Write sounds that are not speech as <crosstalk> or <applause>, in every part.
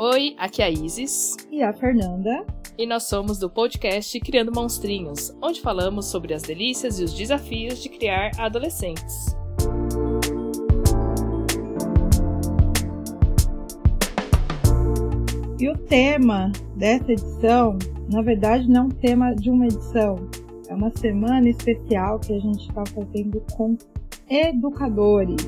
Oi, aqui é a Isis. E a Fernanda. E nós somos do podcast Criando Monstrinhos, onde falamos sobre as delícias e os desafios de criar adolescentes. E o tema dessa edição, na verdade, não é um tema de uma edição, é uma semana especial que a gente está fazendo com educadores.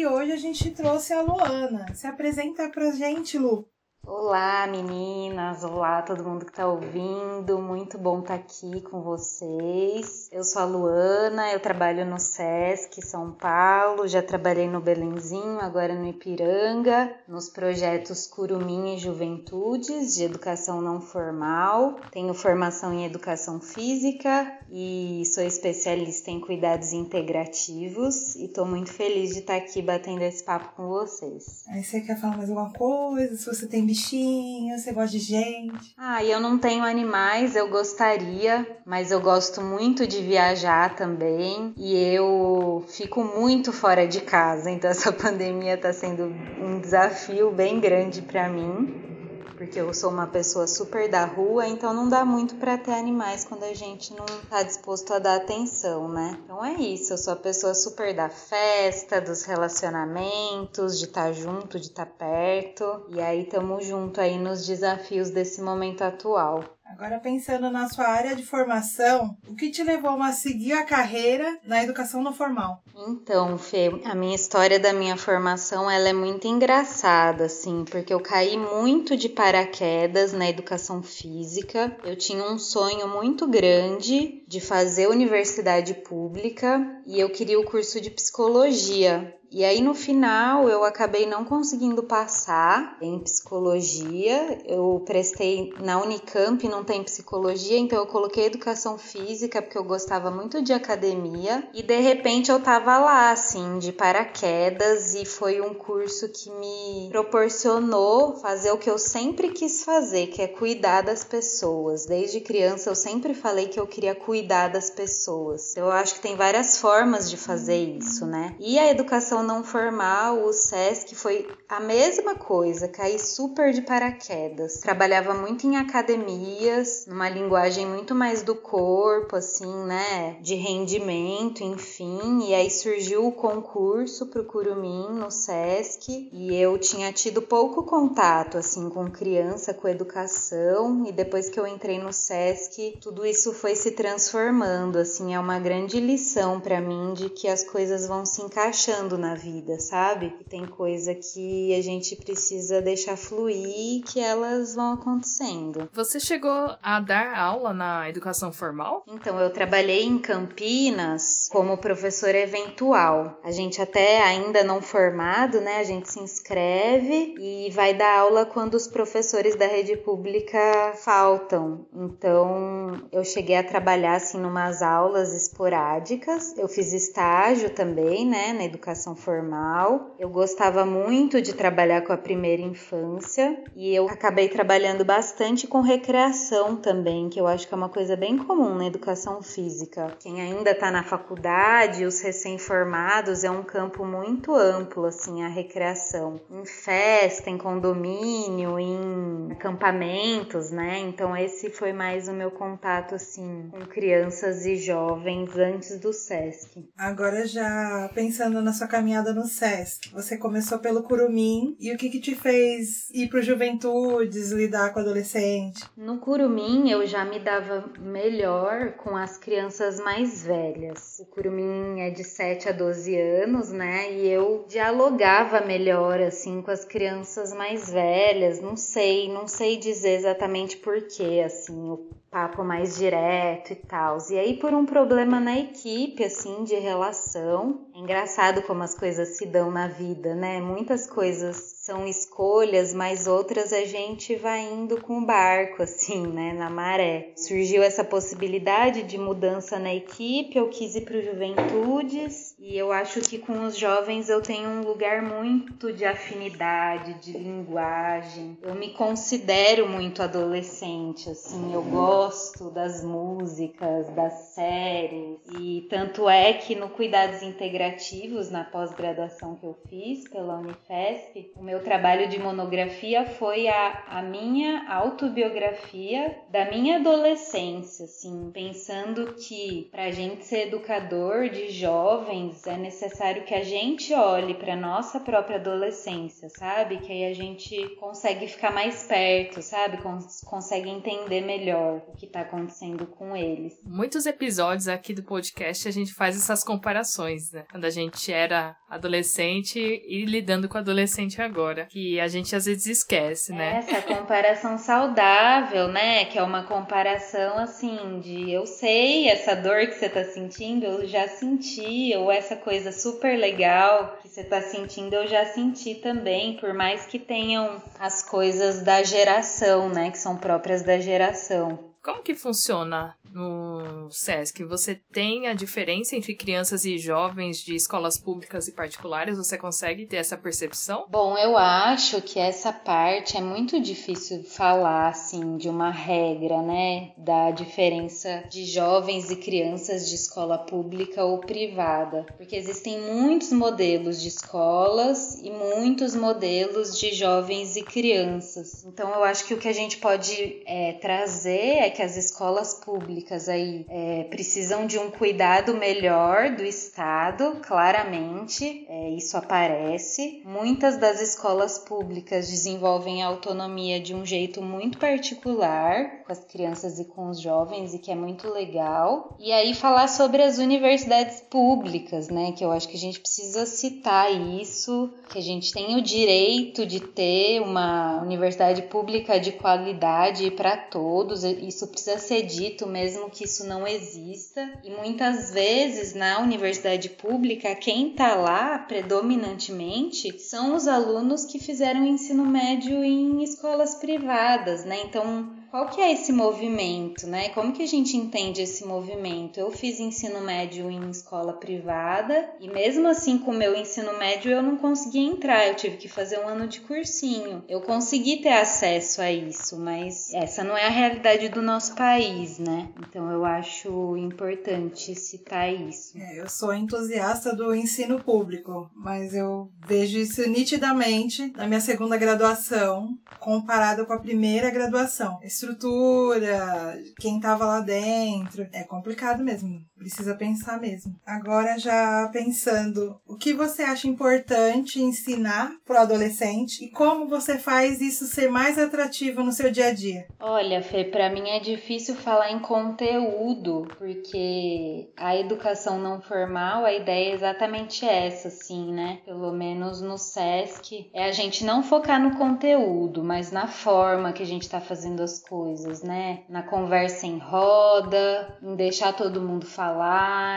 E hoje a gente trouxe a Luana. Se apresenta pra gente, Lu. Olá, meninas! Olá, todo mundo que está ouvindo. Muito bom estar tá aqui com vocês. Eu sou a Luana, eu trabalho no SESC São Paulo, já trabalhei no Belenzinho, agora no Ipiranga, nos projetos Curumim e Juventudes de educação não formal. Tenho formação em educação física e sou especialista em cuidados integrativos e estou muito feliz de estar tá aqui batendo esse papo com vocês. Aí você quer falar mais alguma coisa? Se você tem bichinho, você gosta de gente? Ah, eu não tenho animais, eu gostaria, mas eu gosto muito de viajar também e eu fico muito fora de casa, então essa <laughs> pandemia está sendo um desafio bem grande para mim porque eu sou uma pessoa super da rua, então não dá muito para ter animais quando a gente não tá disposto a dar atenção, né? Então é isso, eu sou a pessoa super da festa, dos relacionamentos, de estar tá junto, de estar tá perto, e aí tamo junto aí nos desafios desse momento atual. Agora, pensando na sua área de formação, o que te levou a seguir a carreira na educação não formal? Então, Fê, a minha história da minha formação ela é muito engraçada, assim, porque eu caí muito de paraquedas na educação física. Eu tinha um sonho muito grande de fazer universidade pública e eu queria o curso de psicologia. E aí no final eu acabei não conseguindo passar em psicologia. Eu prestei na Unicamp, não tem psicologia, então eu coloquei educação física porque eu gostava muito de academia e de repente eu tava lá assim, de paraquedas e foi um curso que me proporcionou fazer o que eu sempre quis fazer, que é cuidar das pessoas. Desde criança eu sempre falei que eu queria cuidar das pessoas. Eu acho que tem várias formas de fazer isso, né? E a educação educação não formal, o SESC, foi a mesma coisa, caí super de paraquedas. Trabalhava muito em academias, numa linguagem muito mais do corpo, assim, né? De rendimento, enfim. E aí surgiu o concurso pro Curumim no SESC e eu tinha tido pouco contato, assim, com criança, com educação. E depois que eu entrei no SESC, tudo isso foi se transformando, assim, é uma grande lição para mim de que as coisas vão se encaixando na na vida, sabe? Tem coisa que a gente precisa deixar fluir que elas vão acontecendo. Você chegou a dar aula na educação formal? Então, eu trabalhei em Campinas como professora eventual. A gente até ainda não formado, né? A gente se inscreve e vai dar aula quando os professores da rede pública faltam. Então, eu cheguei a trabalhar assim numas aulas esporádicas. Eu fiz estágio também, né, na educação formal. Eu gostava muito de trabalhar com a primeira infância e eu acabei trabalhando bastante com recreação também, que eu acho que é uma coisa bem comum na educação física. Quem ainda está na faculdade, os recém-formados, é um campo muito amplo, assim, a recreação. Em festa, em condomínio, em acampamentos, né? Então esse foi mais o meu contato, assim, com crianças e jovens antes do SESC. Agora já pensando na sua caminhada caminhada no SESC. Você começou pelo Curumim e o que, que te fez ir para Juventudes, lidar com adolescente? No Curumim eu já me dava melhor com as crianças mais velhas. O Curumim é de 7 a 12 anos, né? E eu dialogava melhor assim com as crianças mais velhas. Não sei, não sei dizer exatamente porquê, assim, o papo mais direto e tal. E aí por um problema na equipe, assim, de relação. É engraçado como as coisas se dão na vida, né? Muitas coisas são escolhas, mas outras a gente vai indo com o barco, <laughs> assim, né, na maré. Surgiu essa possibilidade de mudança na equipe, eu quis ir para o Juventudes e eu acho que com os jovens eu tenho um lugar muito de afinidade, de linguagem. Eu me considero muito adolescente, assim, eu gosto das músicas, das séries. E tanto é que no Cuidados Integrativos, na pós-graduação que eu fiz pela Unifesp, o meu trabalho de monografia foi a, a minha autobiografia da minha adolescência, assim, pensando que pra gente ser educador de jovens, é necessário que a gente olhe para nossa própria adolescência, sabe? Que aí a gente consegue ficar mais perto, sabe? Cons consegue entender melhor o que está acontecendo com eles. Muitos episódios aqui do podcast a gente faz essas comparações, né? Quando a gente era adolescente e lidando com adolescente agora, que a gente às vezes esquece, né? Essa comparação saudável, né? Que é uma comparação assim de eu sei essa dor que você tá sentindo, eu já senti, ou essa coisa super legal que você tá sentindo, eu já senti também, por mais que tenham as coisas da geração, né? Que são próprias da geração. Como que funciona no SESC? Você tem a diferença entre crianças e jovens de escolas públicas e particulares? Você consegue ter essa percepção? Bom, eu acho que essa parte é muito difícil falar assim de uma regra, né, da diferença de jovens e crianças de escola pública ou privada, porque existem muitos modelos de escolas e muitos modelos de jovens e crianças. Então, eu acho que o que a gente pode é, trazer é que as escolas públicas aí é, precisam de um cuidado melhor do Estado, claramente, é, isso aparece. Muitas das escolas públicas desenvolvem a autonomia de um jeito muito particular com as crianças e com os jovens, e que é muito legal. E aí falar sobre as universidades públicas, né? Que eu acho que a gente precisa citar isso, que a gente tem o direito de ter uma universidade pública de qualidade para todos. Isso isso precisa ser dito, mesmo que isso não exista. E muitas vezes na universidade pública, quem está lá predominantemente são os alunos que fizeram ensino médio em escolas privadas, né? Então, qual que é esse movimento, né? Como que a gente entende esse movimento? Eu fiz ensino médio em escola privada e mesmo assim com o meu ensino médio eu não consegui entrar, eu tive que fazer um ano de cursinho. Eu consegui ter acesso a isso, mas essa não é a realidade do nosso país, né? Então eu acho importante citar isso. É, eu sou entusiasta do ensino público, mas eu vejo isso nitidamente na minha segunda graduação comparado com a primeira graduação. Esse estrutura, quem tava lá dentro. É complicado mesmo. Precisa pensar mesmo. Agora, já pensando, o que você acha importante ensinar pro adolescente e como você faz isso ser mais atrativo no seu dia a dia? Olha, Fê, para mim é difícil falar em conteúdo, porque a educação não formal, a ideia é exatamente essa, assim, né? Pelo menos no SESC, é a gente não focar no conteúdo, mas na forma que a gente tá fazendo as coisas, né? Na conversa em roda, em deixar todo mundo falar,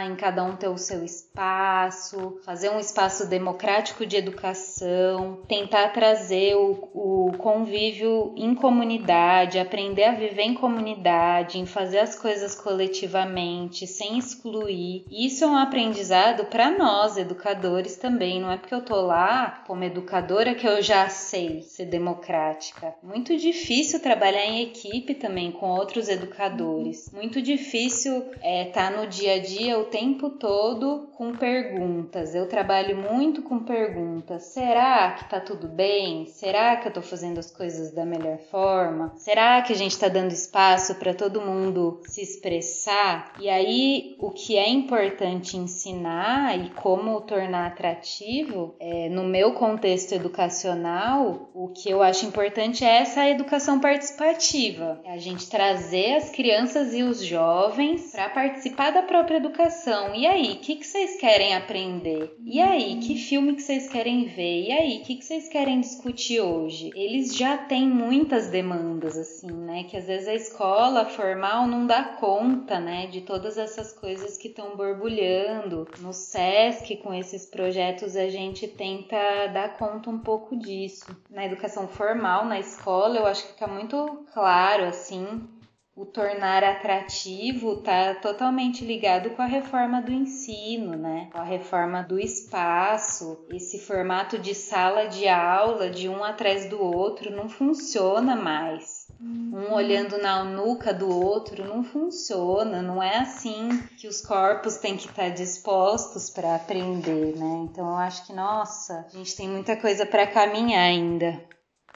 em cada um ter o seu espaço, fazer um espaço democrático de educação, tentar trazer o, o convívio em comunidade, aprender a viver em comunidade, em fazer as coisas coletivamente, sem excluir. Isso é um aprendizado para nós, educadores também. Não é porque eu tô lá como educadora que eu já sei ser democrática. Muito difícil trabalhar em equipe também com outros educadores. Muito difícil estar é, tá no dia a dia o tempo todo com perguntas. Eu trabalho muito com perguntas. Será que tá tudo bem? Será que eu tô fazendo as coisas da melhor forma? Será que a gente tá dando espaço para todo mundo se expressar? E aí, o que é importante ensinar e como tornar atrativo, é, no meu contexto educacional, o que eu acho importante é essa educação participativa. É a gente trazer as crianças e os jovens para participar da própria educação. E aí, o que, que vocês querem aprender? E aí, que filme que vocês querem ver? E aí, o que, que vocês querem discutir hoje? Eles já têm muitas demandas, assim, né? Que às vezes a escola formal não dá conta, né? De todas essas coisas que estão borbulhando. No SESC, com esses projetos, a gente tenta dar conta um pouco disso. Na educação formal, na escola, eu acho que fica muito claro, assim, o tornar atrativo está totalmente ligado com a reforma do ensino, né? Com a reforma do espaço. Esse formato de sala de aula, de um atrás do outro, não funciona mais. Um olhando na nuca do outro não funciona, não é assim que os corpos têm que estar dispostos para aprender, né? Então eu acho que, nossa, a gente tem muita coisa para caminhar ainda.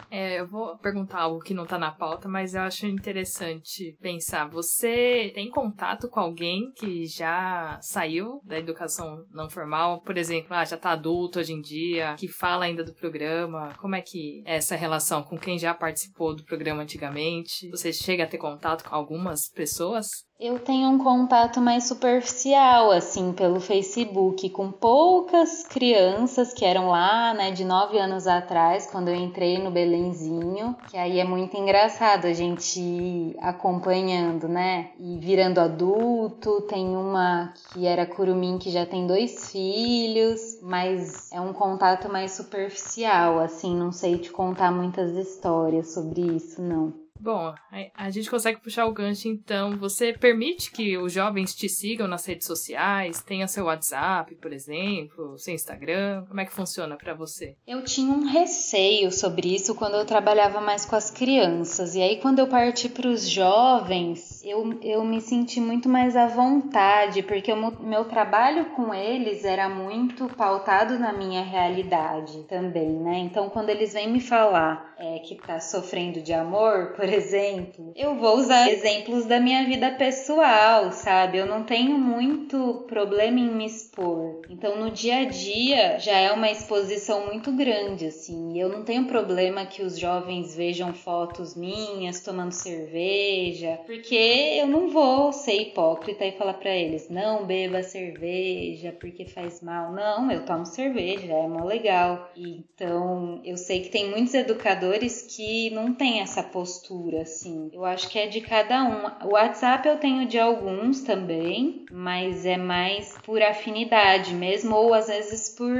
É, eu vou perguntar algo que não tá na pauta, mas eu acho interessante pensar. Você tem contato com alguém que já saiu da educação não formal? Por exemplo, ah, já tá adulto hoje em dia, que fala ainda do programa? Como é que é essa relação com quem já participou do programa antigamente? Você chega a ter contato com algumas pessoas? Eu tenho um contato mais superficial, assim, pelo Facebook, com poucas crianças que eram lá, né, de nove anos atrás, quando eu entrei no Belenzinho, que aí é muito engraçado a gente ir acompanhando, né, e virando adulto. Tem uma que era curumim que já tem dois filhos, mas é um contato mais superficial, assim, não sei te contar muitas histórias sobre isso, não. Bom, a gente consegue puxar o gancho então. Você permite que os jovens te sigam nas redes sociais? Tenha seu WhatsApp, por exemplo, seu Instagram? Como é que funciona para você? Eu tinha um receio sobre isso quando eu trabalhava mais com as crianças. E aí, quando eu parti para os jovens, eu, eu me senti muito mais à vontade, porque meu trabalho com eles era muito pautado na minha realidade também, né? Então, quando eles vêm me falar é, que tá sofrendo de amor, por exemplo, eu vou usar exemplos da minha vida pessoal, sabe? Eu não tenho muito problema em me expor. Então, no dia a dia já é uma exposição muito grande, assim. Eu não tenho problema que os jovens vejam fotos minhas tomando cerveja, porque eu não vou ser hipócrita e falar para eles, não beba cerveja porque faz mal. Não, eu tomo cerveja, é mó legal. Então, eu sei que tem muitos educadores que não têm essa postura, assim. Eu acho que é de cada um. O WhatsApp eu tenho de alguns também, mas é mais por afinidade mesmo, ou às vezes por,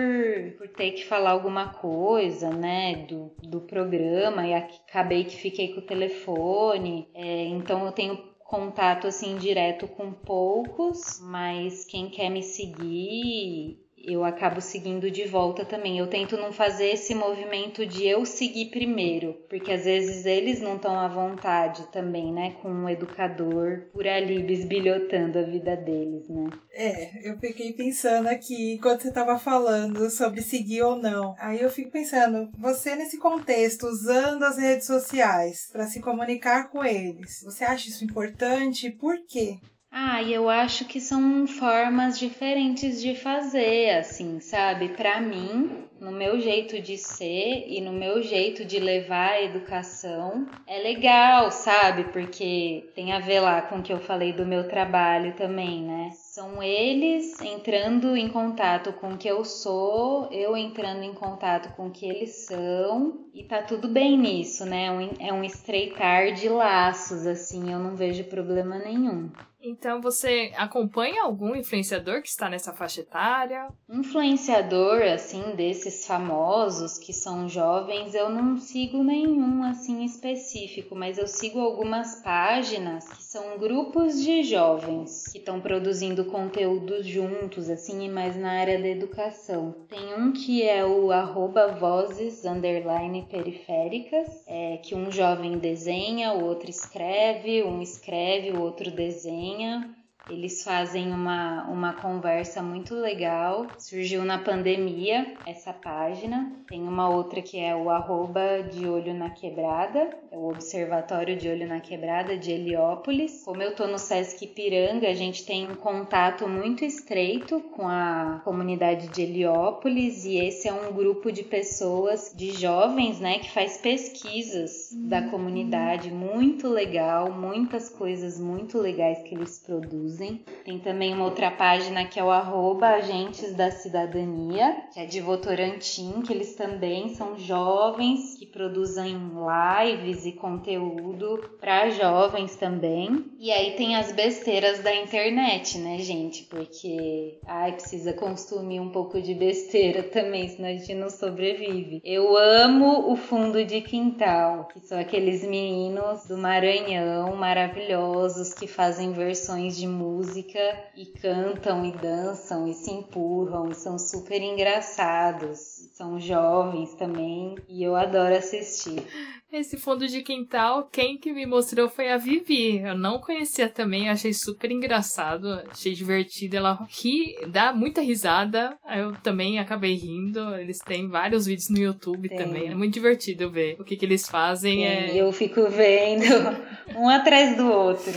por ter que falar alguma coisa, né, do, do programa e acabei que fiquei com o telefone. É, então eu tenho contato assim direto com poucos, mas quem quer me seguir eu acabo seguindo de volta também. Eu tento não fazer esse movimento de eu seguir primeiro, porque às vezes eles não estão à vontade também, né, com um educador por ali bisbilhotando a vida deles, né? É, eu fiquei pensando aqui quando você estava falando sobre seguir ou não. Aí eu fico pensando, você nesse contexto, usando as redes sociais para se comunicar com eles, você acha isso importante? Por quê? Ah, e eu acho que são formas diferentes de fazer, assim, sabe? Para mim, no meu jeito de ser e no meu jeito de levar a educação, é legal, sabe? Porque tem a ver lá com o que eu falei do meu trabalho também, né? São eles entrando em contato com o que eu sou, eu entrando em contato com o que eles são, e tá tudo bem nisso, né? É um estreitar de laços, assim, eu não vejo problema nenhum. Então você acompanha algum influenciador que está nessa faixa etária? Influenciador, assim, desses famosos que são jovens, eu não sigo nenhum assim específico, mas eu sigo algumas páginas que são grupos de jovens que estão produzindo conteúdos juntos, assim, mas na área da educação. Tem um que é o arroba vozes underline periféricas, é, que um jovem desenha, o outro escreve, um escreve, o outro desenha. 啊。Eles fazem uma, uma conversa muito legal. Surgiu na pandemia essa página. Tem uma outra que é o arroba de olho na quebrada, é o Observatório de Olho na Quebrada de Heliópolis. Como eu tô no Sesc Piranga, a gente tem um contato muito estreito com a comunidade de Heliópolis e esse é um grupo de pessoas, de jovens, né, que faz pesquisas da comunidade, muito legal, muitas coisas muito legais que eles produzem produzem. Tem também uma outra página que é o arroba Agentes da Cidadania, que é de Votorantim, que eles também são jovens que produzem lives e conteúdo para jovens também. E aí tem as besteiras da internet, né, gente? Porque ai, precisa consumir um pouco de besteira também, senão a gente não sobrevive. Eu amo o fundo de quintal, que são aqueles meninos do Maranhão maravilhosos que fazem versões de música e cantam e dançam e se empurram e são super engraçados são jovens também e eu adoro assistir. Esse fundo de quintal, quem que me mostrou foi a Vivi. Eu não conhecia também, achei super engraçado, achei divertido. Ela ri, dá muita risada. Eu também acabei rindo. Eles têm vários vídeos no YouTube Tem. também. É muito divertido ver o que, que eles fazem. É... Eu fico vendo <laughs> um atrás do outro.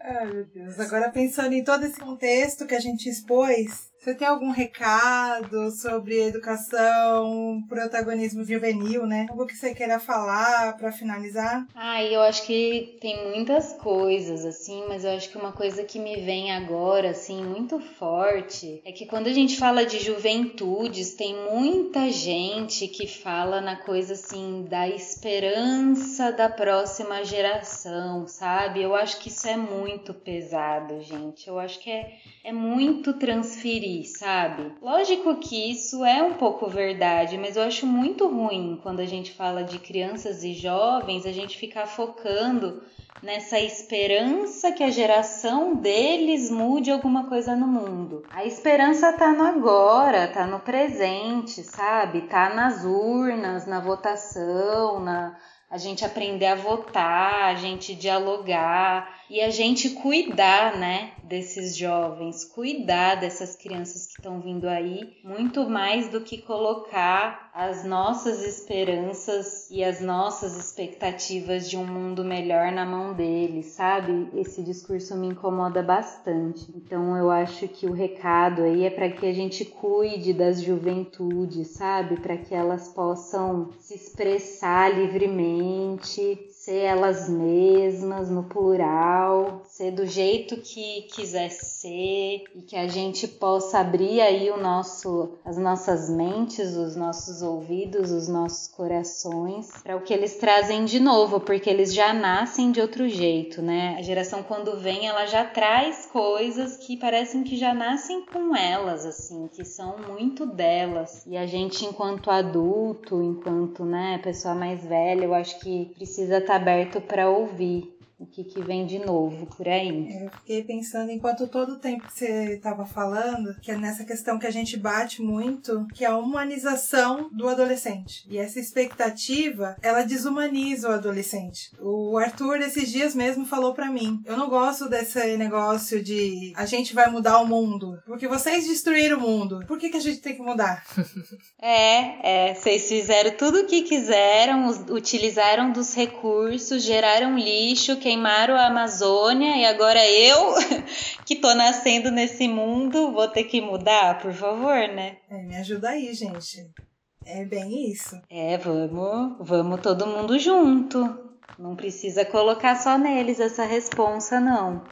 Ai, meu Deus. Agora pensando em todo esse contexto que a gente expôs, você tem algum recado sobre educação, protagonismo juvenil, né? Algo que você queira falar para finalizar? Ah, eu acho que tem muitas coisas, assim, mas eu acho que uma coisa que me vem agora, assim, muito forte, é que quando a gente fala de juventudes, tem muita gente que fala na coisa, assim, da esperança da próxima geração, sabe? Eu acho que isso é muito pesado, gente. Eu acho que é, é muito transferido sabe? Lógico que isso é um pouco verdade, mas eu acho muito ruim quando a gente fala de crianças e jovens, a gente ficar focando nessa esperança que a geração deles mude alguma coisa no mundo. A esperança tá no agora, tá no presente, sabe? Tá nas urnas, na votação, na a gente aprender a votar, a gente dialogar e a gente cuidar, né, desses jovens, cuidar dessas crianças que estão vindo aí, muito mais do que colocar as nossas esperanças e as nossas expectativas de um mundo melhor na mão deles, sabe? Esse discurso me incomoda bastante. Então eu acho que o recado aí é para que a gente cuide das juventudes, sabe? Para que elas possam se expressar livremente, ser elas mesmas no plural, ser do jeito que quiser ser e que a gente possa abrir aí o nosso as nossas mentes, os nossos ouvidos, os nossos corações para o que eles trazem de novo, porque eles já nascem de outro jeito, né? A geração quando vem, ela já traz coisas que parecem que já nascem com elas assim, que são muito delas. E a gente enquanto adulto, enquanto, né, pessoa mais velha, eu acho que precisa estar aberto para ouvir o que, que vem de novo por aí. Eu fiquei pensando, enquanto todo o tempo que você estava falando, que é nessa questão que a gente bate muito, que é a humanização do adolescente. E essa expectativa, ela desumaniza o adolescente. O Arthur, esses dias mesmo, falou para mim: Eu não gosto desse negócio de a gente vai mudar o mundo, porque vocês destruíram o mundo. Por que, que a gente tem que mudar? <laughs> é, é. Vocês fizeram tudo o que quiseram, utilizaram dos recursos, geraram lixo, quem queimaram a Amazônia e agora eu, <laughs> que tô nascendo nesse mundo, vou ter que mudar, por favor, né? É, me ajuda aí, gente. É bem isso. É, vamos, vamos todo mundo junto. Não precisa colocar só neles essa responsa, não.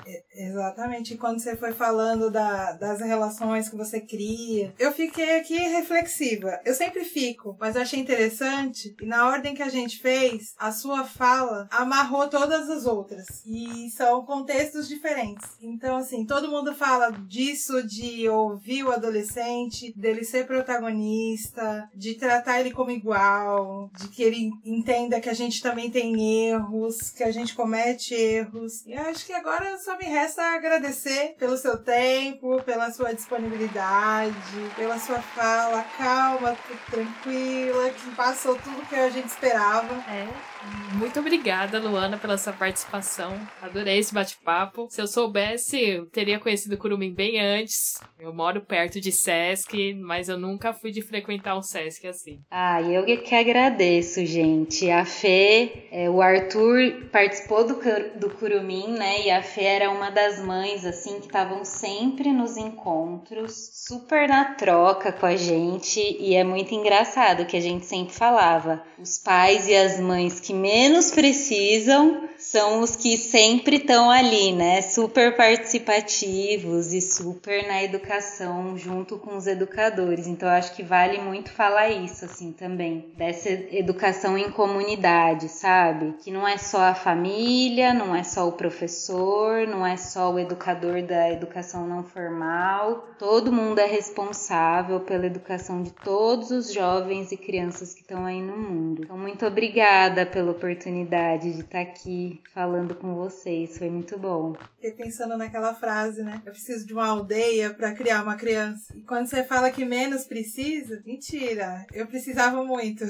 Exatamente. Quando você foi falando da, das relações que você cria, eu fiquei aqui reflexiva. Eu sempre fico, mas eu achei interessante. E na ordem que a gente fez, a sua fala amarrou todas as outras. E são contextos diferentes. Então, assim, todo mundo fala disso de ouvir o adolescente, dele ser protagonista, de tratar ele como igual, de que ele entenda que a gente também tem erro erros, que a gente comete erros. E acho que agora só me resta agradecer pelo seu tempo, pela sua disponibilidade, pela sua fala calma, tranquila, que passou tudo que a gente esperava. É. Muito obrigada, Luana, pela sua participação. Adorei esse bate-papo. Se eu soubesse, eu teria conhecido o Curumim bem antes. Eu moro perto de Sesc, mas eu nunca fui de frequentar o Sesc assim. Ah, eu que agradeço, gente. A Fê, é, o Arthur participou do, do Curumim, né? E a Fê era uma das mães, assim, que estavam sempre nos encontros, super na troca com a gente. E é muito engraçado que a gente sempre falava. Os pais e as mães que que menos precisam são os que sempre estão ali, né? Super participativos e super na educação junto com os educadores. Então acho que vale muito falar isso assim também, dessa educação em comunidade, sabe? Que não é só a família, não é só o professor, não é só o educador da educação não formal. Todo mundo é responsável pela educação de todos os jovens e crianças que estão aí no mundo. Então muito obrigada pela oportunidade de estar aqui falando com vocês. Foi muito bom. Fiquei pensando naquela frase, né? Eu preciso de uma aldeia para criar uma criança. E quando você fala que menos precisa, mentira. Eu precisava muito.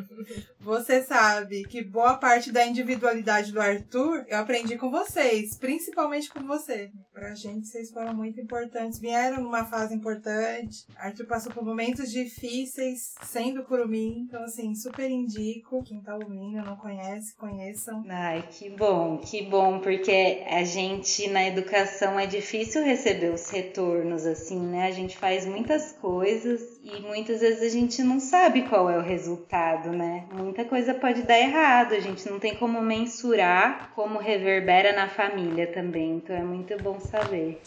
<laughs> você sabe que boa parte da individualidade do Arthur eu aprendi com vocês, principalmente com você. Pra gente, vocês foram muito importantes. Vieram numa fase importante. Arthur passou por momentos difíceis, sendo curumim. Então, assim, super indico. Quem tá ouvindo, não conhece, conheçam. Ai, que bom, que bom, porque a gente na educação é difícil receber os retornos assim, né? A gente faz muitas coisas e muitas vezes a gente não sabe qual é o resultado, né? Muita coisa pode dar errado, a gente não tem como mensurar como reverbera na família também, então é muito bom saber.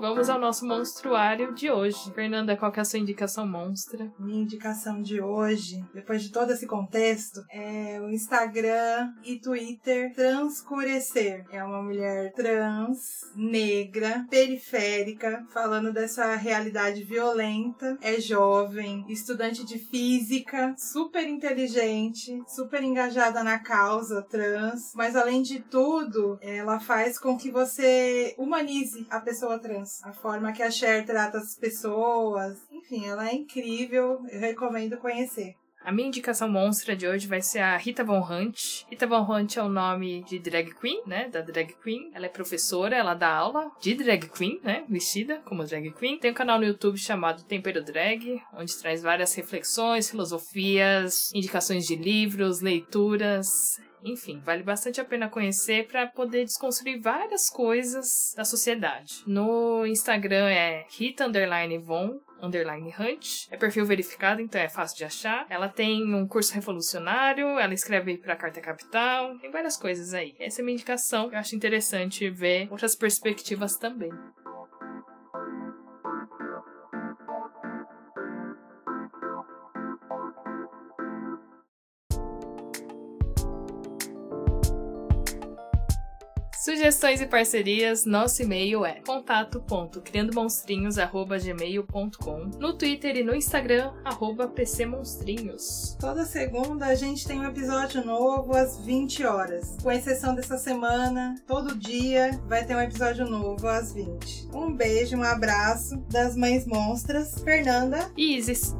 Vamos ao nosso monstruário de hoje. Fernanda, qual que é a sua indicação monstra? Minha indicação de hoje, depois de todo esse contexto, é o Instagram e Twitter Transcurecer. É uma mulher trans, negra, periférica, falando dessa realidade violenta. É jovem, estudante de física, super inteligente, super engajada na causa trans, mas além de tudo, ela faz com que você humanize a pessoa trans a forma que a Cher trata as pessoas. Enfim, ela é incrível, eu recomendo conhecer. A minha indicação monstra de hoje vai ser a Rita Von Hunt. Rita Von Hunt é o nome de drag queen, né? Da drag queen. Ela é professora, ela dá aula de drag queen, né? Vestida como drag queen. Tem um canal no YouTube chamado Tempero Drag, onde traz várias reflexões, filosofias, indicações de livros, leituras. Enfim, vale bastante a pena conhecer para poder desconstruir várias coisas da sociedade. No Instagram é Rita Underline Von underline Hunt. É perfil verificado, então é fácil de achar. Ela tem um curso revolucionário, ela escreve para Carta Capital, tem várias coisas aí. Essa é minha indicação. Eu acho interessante ver outras perspectivas também. Sugestões e parcerias, nosso e-mail é contato.criandomonstrinhos.gmail.com No Twitter e no Instagram, arroba PCMonstrinhos. Toda segunda a gente tem um episódio novo às 20 horas. Com exceção dessa semana, todo dia vai ter um episódio novo às 20. Um beijo, um abraço das mães monstras, Fernanda e Isis.